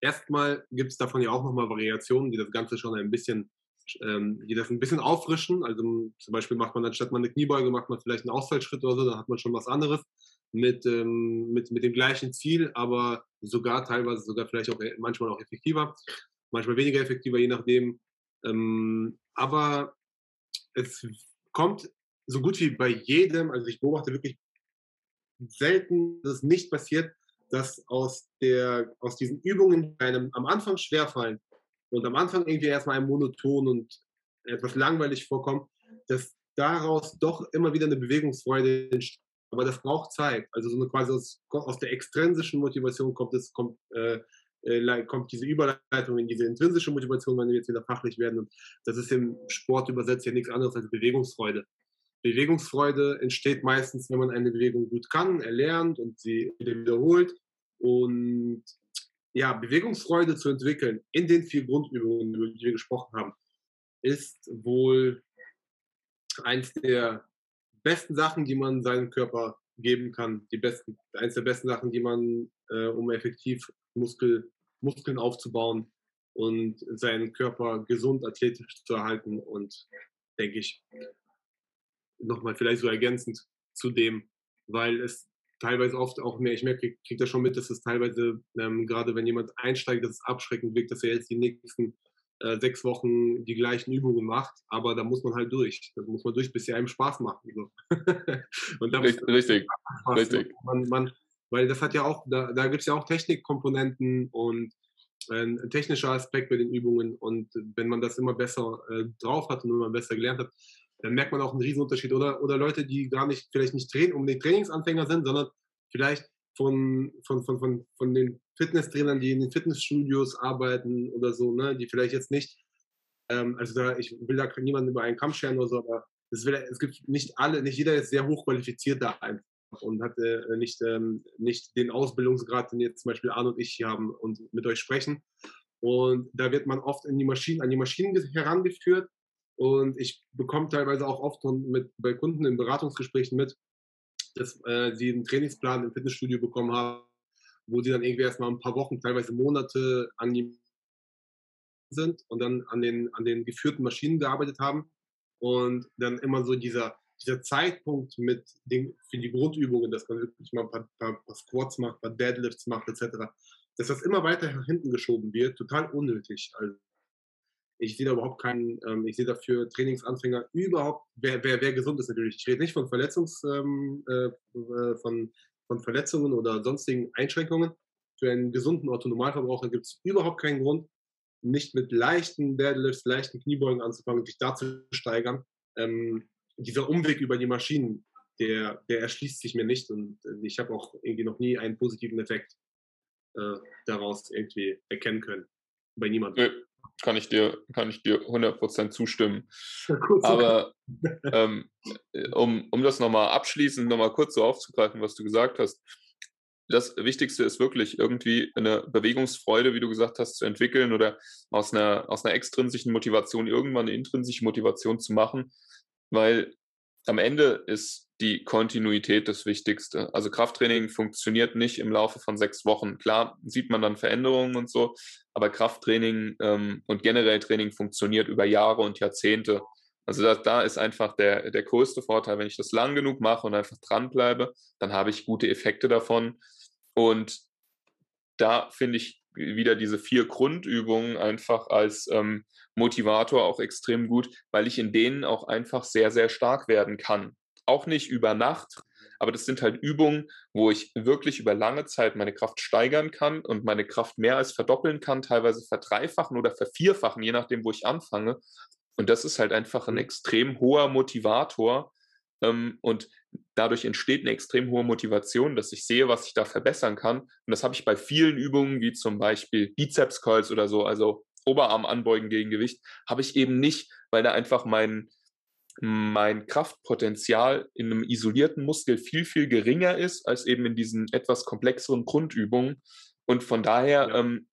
Erstmal gibt es davon ja auch nochmal Variationen, die das Ganze schon ein bisschen ähm, die das ein bisschen auffrischen. Also zum Beispiel macht man anstatt man eine Kniebeuge, macht man vielleicht einen Ausfallschritt oder so, dann hat man schon was anderes mit, ähm, mit, mit dem gleichen Ziel, aber sogar teilweise sogar vielleicht auch äh, manchmal auch effektiver, manchmal weniger effektiver, je nachdem. Ähm, aber es kommt so gut wie bei jedem, also ich beobachte wirklich selten, dass es nicht passiert, dass aus, der, aus diesen Übungen, die einem am Anfang schwerfallen, und am Anfang irgendwie erstmal ein monoton und etwas langweilig vorkommt, dass daraus doch immer wieder eine Bewegungsfreude entsteht. Aber das braucht Zeit. Also so eine quasi aus, aus der extrinsischen Motivation kommt es, kommt, äh, äh, kommt diese Überleitung in diese intrinsische Motivation, wenn wir jetzt wieder fachlich werden. Und das ist im Sport übersetzt ja nichts anderes als Bewegungsfreude. Bewegungsfreude entsteht meistens, wenn man eine Bewegung gut kann, erlernt und sie wieder wiederholt. Und ja, Bewegungsfreude zu entwickeln in den vier Grundübungen, über die wir gesprochen haben, ist wohl eins der besten Sachen, die man seinem Körper geben kann. Die besten, eins der besten Sachen, die man, äh, um effektiv Muskel, Muskeln aufzubauen und seinen Körper gesund, athletisch zu erhalten. Und denke ich, nochmal vielleicht so ergänzend zu dem, weil es teilweise oft auch mehr, ich merke, kriege das schon mit, dass es teilweise, ähm, gerade wenn jemand einsteigt, dass es abschreckend wirkt, dass er jetzt die nächsten äh, sechs Wochen die gleichen Übungen macht, aber da muss man halt durch. Da muss man durch, bis sie einem Spaß machen. So. Und da richtig, richtig. richtig. Man, man, weil das hat ja auch, da, da gibt es ja auch Technikkomponenten und äh, ein technischer Aspekt bei den Übungen und wenn man das immer besser äh, drauf hat und immer besser gelernt hat, dann merkt man auch einen Riesenunterschied. Oder, oder Leute, die gar nicht, vielleicht nicht train, unbedingt Trainingsanfänger sind, sondern vielleicht von, von, von, von, von den Fitnesstrainern, die in den Fitnessstudios arbeiten oder so, ne, die vielleicht jetzt nicht, ähm, also da, ich will da niemanden über einen Kamm scheren oder so, aber es, will, es gibt nicht alle, nicht jeder ist sehr hochqualifiziert da einfach und hat äh, nicht, ähm, nicht den Ausbildungsgrad, den jetzt zum Beispiel Arne und ich hier haben und mit euch sprechen. Und da wird man oft in die Maschinen, an die Maschinen herangeführt und ich bekomme teilweise auch oft mit, bei Kunden in Beratungsgesprächen mit, dass äh, sie einen Trainingsplan im Fitnessstudio bekommen haben, wo sie dann irgendwie erstmal ein paar Wochen, teilweise Monate an die sind und dann an den, an den geführten Maschinen gearbeitet haben. Und dann immer so dieser, dieser Zeitpunkt mit den, für die Grundübungen, dass man wirklich mal ein paar, paar, paar Squats macht, ein paar Deadlifts macht, etc., dass das immer weiter nach hinten geschoben wird, total unnötig. Also ich sehe da überhaupt keinen, ähm, ich sehe dafür Trainingsanfänger überhaupt, wer, wer, wer gesund ist natürlich. Ich rede nicht von Verletzungs, ähm, äh, äh, von, von Verletzungen oder sonstigen Einschränkungen. Für einen gesunden Autonomalverbraucher gibt es überhaupt keinen Grund, nicht mit leichten Deadlifts, leichten Kniebeugen anzufangen, sich da zu steigern. Ähm, dieser Umweg über die Maschinen, der, der erschließt sich mir nicht und äh, ich habe auch irgendwie noch nie einen positiven Effekt äh, daraus irgendwie erkennen können. Bei niemandem. Kann ich dir, kann ich dir 100% zustimmen. Aber ähm, um, um das nochmal abschließend, nochmal kurz so aufzugreifen, was du gesagt hast, das Wichtigste ist wirklich irgendwie eine Bewegungsfreude, wie du gesagt hast, zu entwickeln oder aus einer, aus einer extrinsischen Motivation irgendwann eine intrinsische Motivation zu machen, weil am Ende ist die Kontinuität das Wichtigste. Also Krafttraining funktioniert nicht im Laufe von sechs Wochen. Klar sieht man dann Veränderungen und so, aber Krafttraining ähm, und generell Training funktioniert über Jahre und Jahrzehnte. Also da, da ist einfach der, der größte Vorteil, wenn ich das lang genug mache und einfach dranbleibe, dann habe ich gute Effekte davon. Und da finde ich wieder diese vier Grundübungen einfach als ähm, Motivator auch extrem gut, weil ich in denen auch einfach sehr, sehr stark werden kann. Auch nicht über Nacht, aber das sind halt Übungen, wo ich wirklich über lange Zeit meine Kraft steigern kann und meine Kraft mehr als verdoppeln kann, teilweise verdreifachen oder vervierfachen, je nachdem, wo ich anfange. Und das ist halt einfach ein extrem hoher Motivator. Ähm, und dadurch entsteht eine extrem hohe Motivation, dass ich sehe, was ich da verbessern kann. Und das habe ich bei vielen Übungen, wie zum Beispiel Bizeps Curls oder so, also Oberarm anbeugen gegen Gewicht, habe ich eben nicht, weil da einfach mein, mein Kraftpotenzial in einem isolierten Muskel viel, viel geringer ist als eben in diesen etwas komplexeren Grundübungen. Und von daher ja. ähm,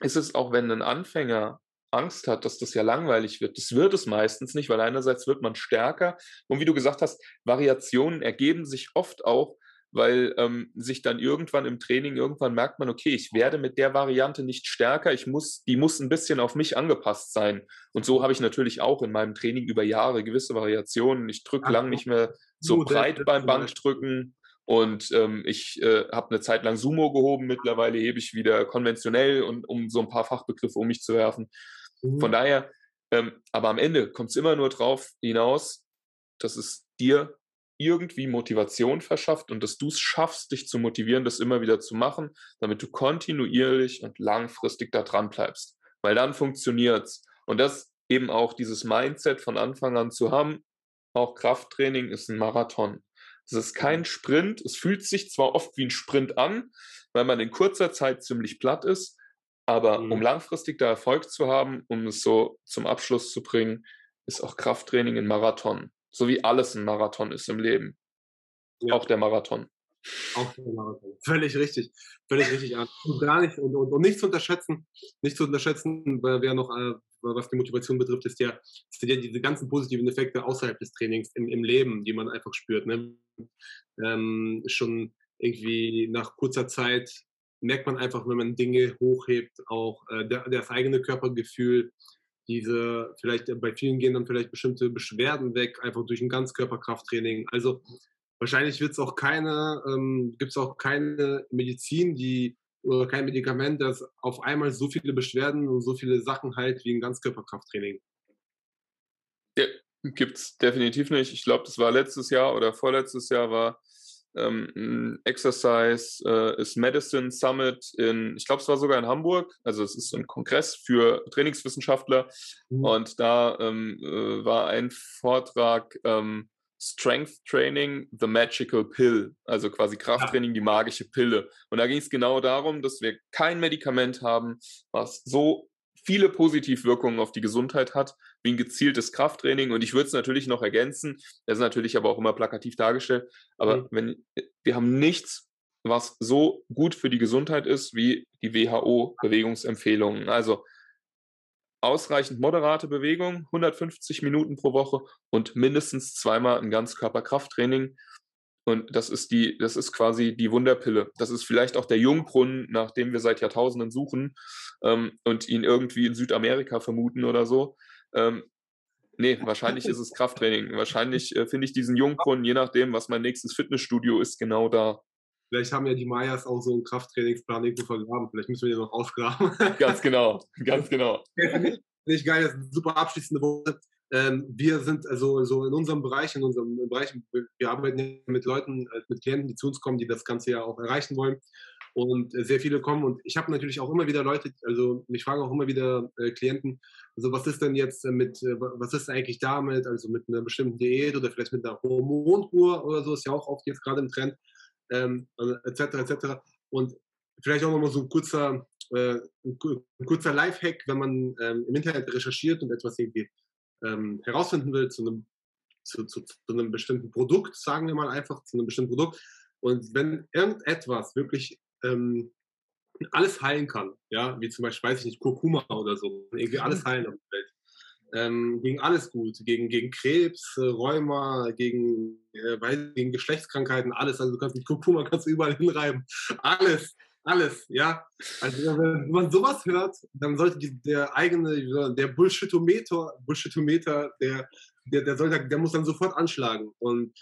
ist es auch, wenn ein Anfänger Angst hat, dass das ja langweilig wird. Das wird es meistens nicht, weil einerseits wird man stärker und wie du gesagt hast, Variationen ergeben sich oft auch, weil ähm, sich dann irgendwann im Training, irgendwann merkt man, okay, ich werde mit der Variante nicht stärker, ich muss, die muss ein bisschen auf mich angepasst sein. Und so habe ich natürlich auch in meinem Training über Jahre gewisse Variationen. Ich drücke lang nicht mehr so breit beim Bankdrücken. Und ähm, ich äh, habe eine Zeit lang Sumo gehoben, mittlerweile hebe ich wieder konventionell und um so ein paar Fachbegriffe um mich zu werfen. Mhm. Von daher, ähm, aber am Ende kommt es immer nur drauf hinaus, dass es dir irgendwie Motivation verschafft und dass du es schaffst, dich zu motivieren, das immer wieder zu machen, damit du kontinuierlich und langfristig da dran bleibst. Weil dann funktioniert es. Und das eben auch dieses Mindset von Anfang an zu haben, auch Krafttraining ist ein Marathon. Es ist kein Sprint. Es fühlt sich zwar oft wie ein Sprint an, weil man in kurzer Zeit ziemlich platt ist, aber mhm. um langfristig da Erfolg zu haben, um es so zum Abschluss zu bringen, ist auch Krafttraining ein Marathon. So wie alles ein Marathon ist im Leben. Ja. Auch der Marathon. Auch der Marathon. Völlig richtig. Völlig richtig. Und gar nicht, und, und, und nicht zu unterschätzen, nicht zu unterschätzen, wer noch, äh, was die Motivation betrifft, ist ja, sind ja diese ganzen positiven Effekte außerhalb des Trainings im, im Leben, die man einfach spürt. Ne? Ähm, schon irgendwie nach kurzer Zeit merkt man einfach, wenn man Dinge hochhebt, auch äh, der, das eigene Körpergefühl, diese, vielleicht bei vielen gehen dann vielleicht bestimmte Beschwerden weg, einfach durch ein Ganzkörperkrafttraining. Also wahrscheinlich wird es auch keine, ähm, gibt es auch keine Medizin, die oder kein Medikament, das auf einmal so viele Beschwerden und so viele Sachen heilt wie ein Ganzkörperkrafttraining. Ja, gibt es definitiv nicht. Ich glaube, das war letztes Jahr oder vorletztes Jahr war ähm, Exercise äh, is Medicine Summit in, ich glaube, es war sogar in Hamburg. Also es ist ein Kongress für Trainingswissenschaftler. Mhm. Und da ähm, äh, war ein Vortrag ähm, Strength Training, the Magical Pill, also quasi Krafttraining, die magische Pille. Und da ging es genau darum, dass wir kein Medikament haben, was so viele Positivwirkungen auf die Gesundheit hat, wie ein gezieltes Krafttraining. Und ich würde es natürlich noch ergänzen, das ist natürlich aber auch immer plakativ dargestellt, aber mhm. wenn wir haben nichts, was so gut für die Gesundheit ist wie die WHO-Bewegungsempfehlungen. Also ausreichend moderate Bewegung, 150 Minuten pro Woche und mindestens zweimal ein Ganzkörperkrafttraining. Und das ist die, das ist quasi die Wunderpille. Das ist vielleicht auch der Jungbrunnen, nach dem wir seit Jahrtausenden suchen ähm, und ihn irgendwie in Südamerika vermuten oder so. Ähm, nee, wahrscheinlich ist es Krafttraining. Wahrscheinlich äh, finde ich diesen Jungbrunnen, je nachdem, was mein nächstes Fitnessstudio ist, genau da. Vielleicht haben ja die Mayas auch so einen Krafttrainingsplan irgendwo vergraben. Vielleicht müssen wir den noch ausgraben. ganz genau, ganz genau. Nicht geil, das ist eine super abschließende Worte. Ähm, wir sind also so in unserem Bereich, in unserem Bereich, wir arbeiten mit Leuten, äh, mit Klienten, die zu uns kommen, die das Ganze ja auch erreichen wollen. Und äh, sehr viele kommen und ich habe natürlich auch immer wieder Leute, also mich fragen auch immer wieder äh, Klienten, also was ist denn jetzt mit, äh, was ist eigentlich damit, also mit einer bestimmten Diät oder vielleicht mit einer Hormonkur oder so, ist ja auch oft jetzt gerade im Trend, ähm, etc. etc. Und vielleicht auch nochmal so ein kurzer, äh, ein kurzer Lifehack, wenn man ähm, im Internet recherchiert und etwas irgendwie ähm, herausfinden will zu einem, zu, zu, zu einem bestimmten Produkt, sagen wir mal einfach, zu einem bestimmten Produkt. Und wenn irgendetwas wirklich ähm, alles heilen kann, ja, wie zum Beispiel, weiß ich nicht, Kurkuma oder so, irgendwie alles heilen auf der Welt. Ähm, gegen alles gut, gegen, gegen Krebs, äh, Rheuma, gegen, äh, gegen Geschlechtskrankheiten, alles. Also du kannst mit Kurkuma kannst du überall hinreiben. Alles, alles, ja. Also wenn man sowas hört, dann sollte die, der eigene, der Bullshitometer, Bullshitometer, der, der, der, soll, der muss dann sofort anschlagen. Und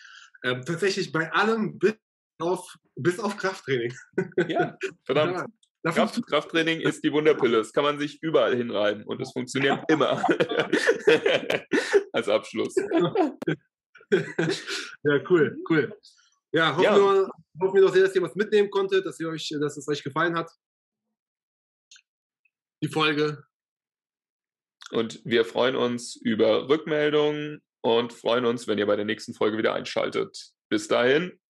äh, tatsächlich bei allem bis auf, bis auf Krafttraining. Ja, verdammt. Ja. Kraft, Krafttraining ist die Wunderpille. Das kann man sich überall hinreiben und es funktioniert immer. Als Abschluss. ja, cool, cool. Ja, hoffen, ja. Wir, hoffen wir doch sehr, dass ihr was mitnehmen konntet, dass, ihr euch, dass es euch gefallen hat. Die Folge. Und wir freuen uns über Rückmeldungen und freuen uns, wenn ihr bei der nächsten Folge wieder einschaltet. Bis dahin,